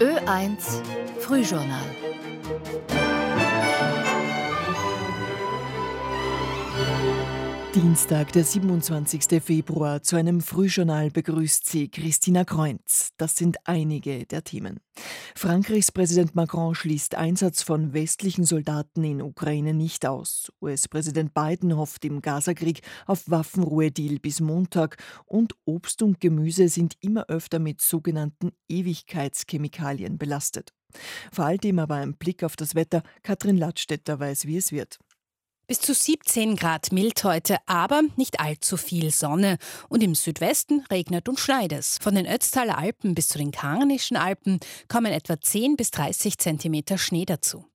Ö1 Frühjournal Dienstag, der 27. Februar. Zu einem Frühjournal begrüßt Sie Christina Kreunz. Das sind einige der Themen. Frankreichs Präsident Macron schließt Einsatz von westlichen Soldaten in Ukraine nicht aus. US-Präsident Biden hofft im Gazakrieg auf Waffenruhedeal bis Montag. Und Obst und Gemüse sind immer öfter mit sogenannten Ewigkeitschemikalien belastet. Vor all dem aber ein Blick auf das Wetter. Katrin Ladstätter weiß, wie es wird. Bis zu 17 Grad mild heute, aber nicht allzu viel Sonne. Und im Südwesten regnet und schneit es. Von den Ötztaler Alpen bis zu den Karnischen Alpen kommen etwa 10 bis 30 Zentimeter Schnee dazu.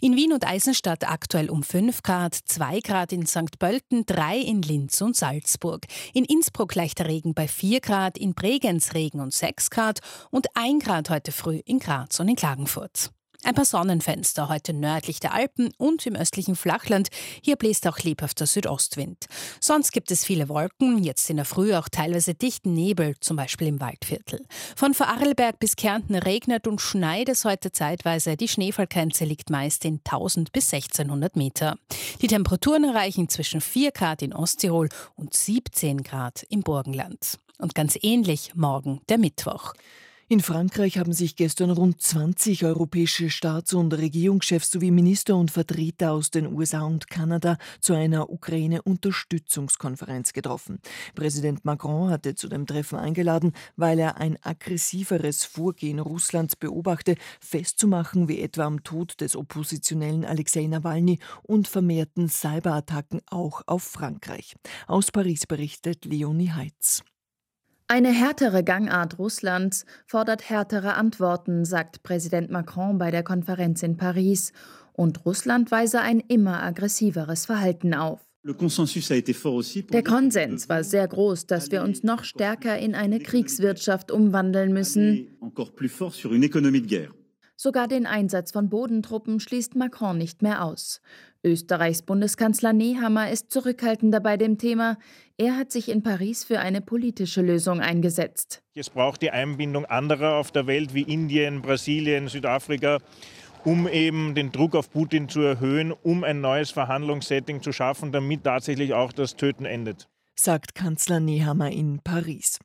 In Wien und Eisenstadt aktuell um 5 Grad, 2 Grad in St. Pölten, 3 in Linz und Salzburg. In Innsbruck leichter Regen bei 4 Grad, in Bregenz Regen und 6 Grad und 1 Grad heute früh in Graz und in Klagenfurt. Ein paar Sonnenfenster heute nördlich der Alpen und im östlichen Flachland. Hier bläst auch lebhafter Südostwind. Sonst gibt es viele Wolken, jetzt in der Früh auch teilweise dichten Nebel, zum Beispiel im Waldviertel. Von Vorarlberg bis Kärnten regnet und schneit es heute zeitweise. Die Schneefallgrenze liegt meist in 1000 bis 1600 Meter. Die Temperaturen erreichen zwischen 4 Grad in Osttirol und 17 Grad im Burgenland. Und ganz ähnlich morgen der Mittwoch. In Frankreich haben sich gestern rund 20 europäische Staats- und Regierungschefs sowie Minister und Vertreter aus den USA und Kanada zu einer Ukraine-Unterstützungskonferenz getroffen. Präsident Macron hatte zu dem Treffen eingeladen, weil er ein aggressiveres Vorgehen Russlands beobachte, festzumachen wie etwa am Tod des Oppositionellen Alexei Nawalny und vermehrten Cyberattacken auch auf Frankreich. Aus Paris berichtet Leonie Heitz. Eine härtere Gangart Russlands fordert härtere Antworten, sagt Präsident Macron bei der Konferenz in Paris. Und Russland weise ein immer aggressiveres Verhalten auf. Der Konsens war sehr groß, dass wir uns noch stärker in eine Kriegswirtschaft umwandeln müssen. Sogar den Einsatz von Bodentruppen schließt Macron nicht mehr aus. Österreichs Bundeskanzler Nehammer ist zurückhaltender bei dem Thema. Er hat sich in Paris für eine politische Lösung eingesetzt. Es braucht die Einbindung anderer auf der Welt wie Indien, Brasilien, Südafrika, um eben den Druck auf Putin zu erhöhen, um ein neues Verhandlungssetting zu schaffen, damit tatsächlich auch das Töten endet sagt Kanzler Nehammer in Paris.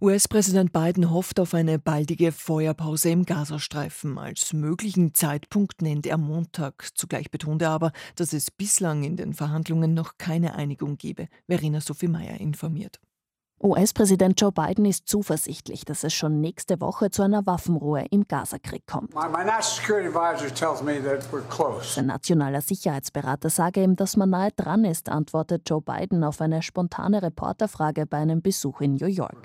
US-Präsident Biden hofft auf eine baldige Feuerpause im Gazastreifen. Als möglichen Zeitpunkt nennt er Montag. Zugleich betont er aber, dass es bislang in den Verhandlungen noch keine Einigung gebe. Verena Sophie Meyer informiert. US-Präsident Joe Biden ist zuversichtlich, dass es schon nächste Woche zu einer Waffenruhe im Gazakrieg kommt. Sein nationaler Sicherheitsberater sage ihm, dass man nahe dran ist, antwortet Joe Biden auf eine spontane Reporterfrage bei einem Besuch in New York.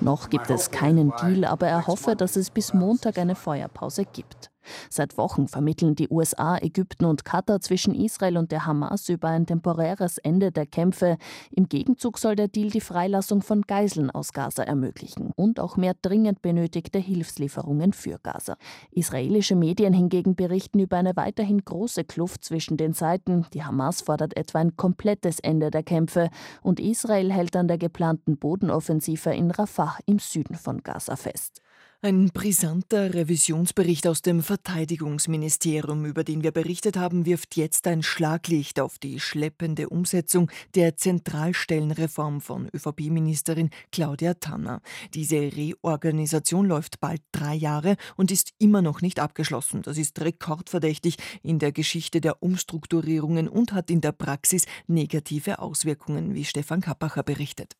Noch gibt es keinen Deal, aber er hoffe, dass es bis Montag eine Feuerpause gibt. Seit Wochen vermitteln die USA, Ägypten und Katar zwischen Israel und der Hamas über ein temporäres Ende der Kämpfe. Im Gegenzug soll der Deal die Freilassung von Geiseln aus Gaza ermöglichen und auch mehr dringend benötigte Hilfslieferungen für Gaza. Israelische Medien hingegen berichten über eine weiterhin große Kluft zwischen den Seiten. Die Hamas fordert etwa ein komplettes Ende der Kämpfe und Israel hält an der geplanten Bodenoffensive in Rafah im Süden von Gaza fest. Ein brisanter Revisionsbericht aus dem Verteidigungsministerium, über den wir berichtet haben, wirft jetzt ein Schlaglicht auf die schleppende Umsetzung der Zentralstellenreform von ÖVP-Ministerin Claudia Tanner. Diese Reorganisation läuft bald drei Jahre und ist immer noch nicht abgeschlossen. Das ist rekordverdächtig in der Geschichte der Umstrukturierungen und hat in der Praxis negative Auswirkungen, wie Stefan Kappacher berichtet.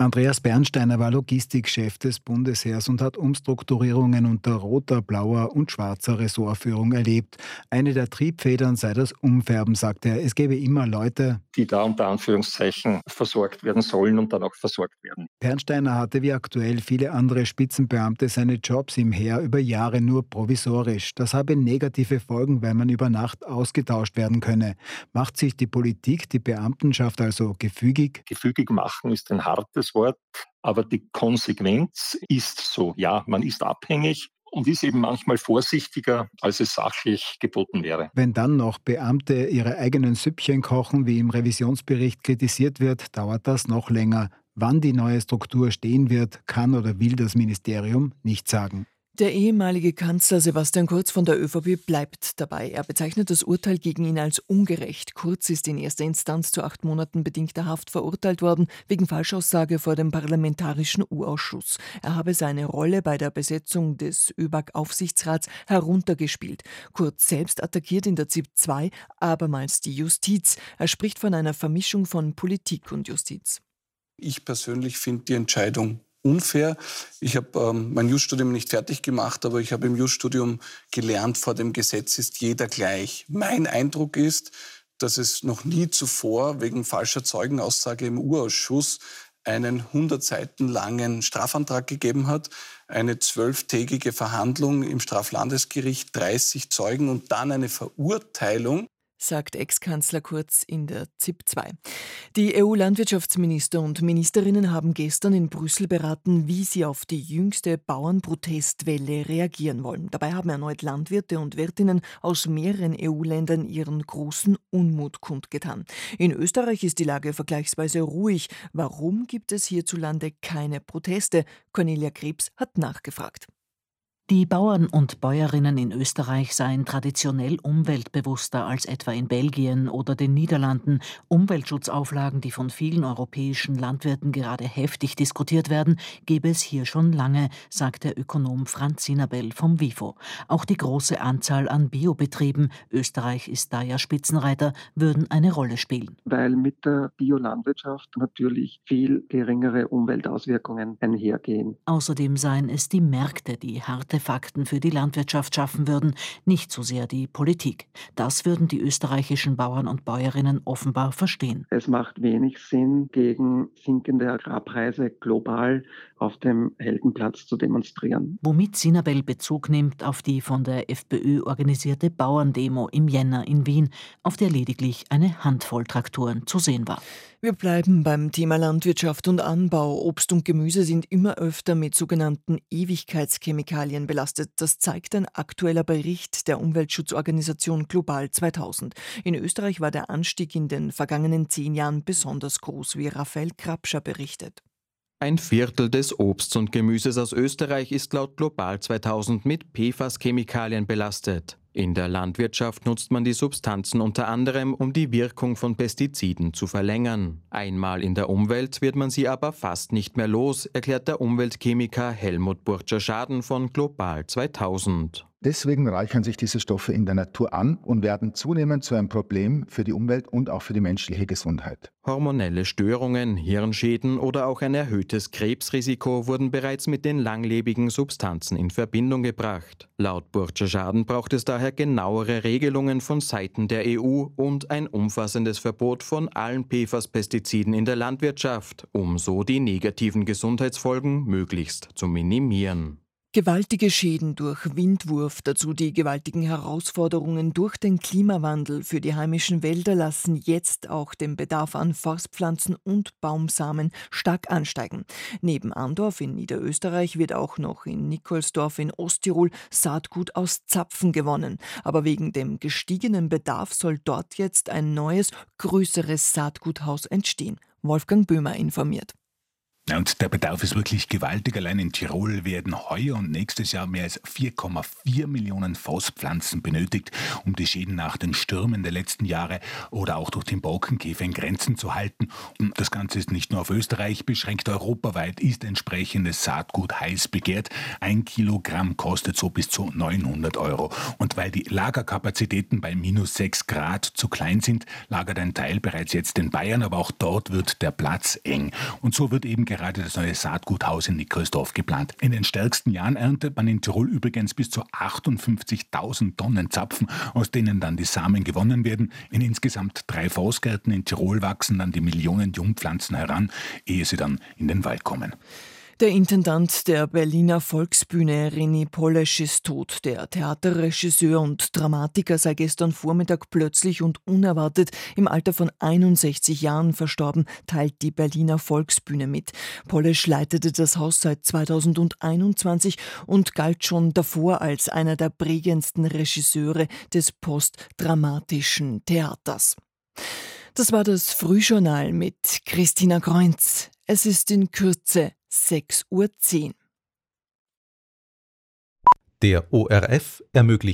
Andreas Bernsteiner war Logistikchef des Bundesheers und hat Umstrukturierungen unter roter, blauer und schwarzer Ressortführung erlebt. Eine der Triebfedern sei das Umfärben, sagte er. Es gäbe immer Leute, die da unter Anführungszeichen versorgt werden sollen und dann auch versorgt werden. Bernsteiner hatte wie aktuell viele andere Spitzenbeamte seine Jobs im Heer über Jahre nur provisorisch. Das habe negative Folgen, weil man über Nacht ausgetauscht werden könne. Macht sich die Politik, die Beamtenschaft also gefügig? Gefügig machen ist ein hartes Wort, aber die Konsequenz ist so. Ja, man ist abhängig und ist eben manchmal vorsichtiger, als es sachlich geboten wäre. Wenn dann noch Beamte ihre eigenen Süppchen kochen, wie im Revisionsbericht kritisiert wird, dauert das noch länger. Wann die neue Struktur stehen wird, kann oder will das Ministerium nicht sagen. Der ehemalige Kanzler Sebastian Kurz von der ÖVP bleibt dabei. Er bezeichnet das Urteil gegen ihn als ungerecht. Kurz ist in erster Instanz zu acht Monaten bedingter Haft verurteilt worden, wegen Falschaussage vor dem Parlamentarischen U-Ausschuss. Er habe seine Rolle bei der Besetzung des ÖBAG-Aufsichtsrats heruntergespielt. Kurz selbst attackiert in der ZIP 2 abermals die Justiz. Er spricht von einer Vermischung von Politik und Justiz. Ich persönlich finde die Entscheidung unfair. Ich habe ähm, mein Jus-Studium nicht fertig gemacht, aber ich habe im Jus-Studium gelernt, vor dem Gesetz ist jeder gleich. Mein Eindruck ist, dass es noch nie zuvor wegen falscher Zeugenaussage im Urausschuss einen 100 Seiten langen Strafantrag gegeben hat, eine zwölftägige Verhandlung im Straflandesgericht, 30 Zeugen und dann eine Verurteilung sagt Ex-Kanzler Kurz in der ZIP 2. Die EU-Landwirtschaftsminister und Ministerinnen haben gestern in Brüssel beraten, wie sie auf die jüngste Bauernprotestwelle reagieren wollen. Dabei haben erneut Landwirte und Wirtinnen aus mehreren EU-Ländern ihren großen Unmut kundgetan. In Österreich ist die Lage vergleichsweise ruhig. Warum gibt es hierzulande keine Proteste? Cornelia Krebs hat nachgefragt. Die Bauern und Bäuerinnen in Österreich seien traditionell umweltbewusster als etwa in Belgien oder den Niederlanden. Umweltschutzauflagen, die von vielen europäischen Landwirten gerade heftig diskutiert werden, gebe es hier schon lange, sagt der Ökonom Franz Sinabel vom WIFO. Auch die große Anzahl an Biobetrieben, Österreich ist da ja Spitzenreiter, würden eine Rolle spielen. Weil mit der Biolandwirtschaft natürlich viel geringere Umweltauswirkungen einhergehen. Außerdem seien es die Märkte, die harte Fakten für die Landwirtschaft schaffen würden, nicht so sehr die Politik. Das würden die österreichischen Bauern und Bäuerinnen offenbar verstehen. Es macht wenig Sinn, gegen sinkende Agrarpreise global auf dem Heldenplatz zu demonstrieren. Womit Sinabel Bezug nimmt auf die von der FPÖ organisierte Bauerndemo im Jänner in Wien, auf der lediglich eine Handvoll Traktoren zu sehen war. Wir bleiben beim Thema Landwirtschaft und Anbau. Obst und Gemüse sind immer öfter mit sogenannten Ewigkeitschemikalien belastet. Das zeigt ein aktueller Bericht der Umweltschutzorganisation Global 2000. In Österreich war der Anstieg in den vergangenen zehn Jahren besonders groß, wie Raphael Krapscher berichtet. Ein Viertel des Obsts und Gemüses aus Österreich ist laut Global 2000 mit PFAS-Chemikalien belastet. In der Landwirtschaft nutzt man die Substanzen unter anderem, um die Wirkung von Pestiziden zu verlängern. Einmal in der Umwelt wird man sie aber fast nicht mehr los, erklärt der Umweltchemiker Helmut Burtscher-Schaden von Global 2000. Deswegen reichern sich diese Stoffe in der Natur an und werden zunehmend zu einem Problem für die Umwelt und auch für die menschliche Gesundheit. Hormonelle Störungen, Hirnschäden oder auch ein erhöhtes Krebsrisiko wurden bereits mit den langlebigen Substanzen in Verbindung gebracht. Laut Burtscher Schaden braucht es daher genauere Regelungen von Seiten der EU und ein umfassendes Verbot von allen PFAS-Pestiziden in der Landwirtschaft, um so die negativen Gesundheitsfolgen möglichst zu minimieren. Gewaltige Schäden durch Windwurf, dazu die gewaltigen Herausforderungen durch den Klimawandel für die heimischen Wälder lassen jetzt auch den Bedarf an Forstpflanzen und Baumsamen stark ansteigen. Neben Andorf in Niederösterreich wird auch noch in Nikolsdorf in Osttirol Saatgut aus Zapfen gewonnen. Aber wegen dem gestiegenen Bedarf soll dort jetzt ein neues, größeres Saatguthaus entstehen. Wolfgang Böhmer informiert. Und der Bedarf ist wirklich gewaltig. Allein in Tirol werden heuer und nächstes Jahr mehr als 4,4 Millionen Forstpflanzen benötigt, um die Schäden nach den Stürmen der letzten Jahre oder auch durch den Borkenkäfer in Grenzen zu halten. Und das Ganze ist nicht nur auf Österreich beschränkt. Europaweit ist entsprechendes Saatgut heiß begehrt. Ein Kilogramm kostet so bis zu 900 Euro. Und weil die Lagerkapazitäten bei minus 6 Grad zu klein sind, lagert ein Teil bereits jetzt in Bayern, aber auch dort wird der Platz eng. Und so wird eben gerade das neue Saatguthaus in Nikolsdorf geplant. In den stärksten Jahren erntet man in Tirol übrigens bis zu 58.000 Tonnen Zapfen, aus denen dann die Samen gewonnen werden. In insgesamt drei Forstgärten in Tirol wachsen dann die Millionen Jungpflanzen heran, ehe sie dann in den Wald kommen. Der Intendant der Berliner Volksbühne René Polesch ist tot. Der Theaterregisseur und Dramatiker sei gestern Vormittag plötzlich und unerwartet im Alter von 61 Jahren verstorben, teilt die Berliner Volksbühne mit. Polesch leitete das Haus seit 2021 und galt schon davor als einer der prägendsten Regisseure des postdramatischen Theaters. Das war das Frühjournal mit Christina Kreunz. Es ist in Kürze 6.10 Uhr. Der ORF ermöglicht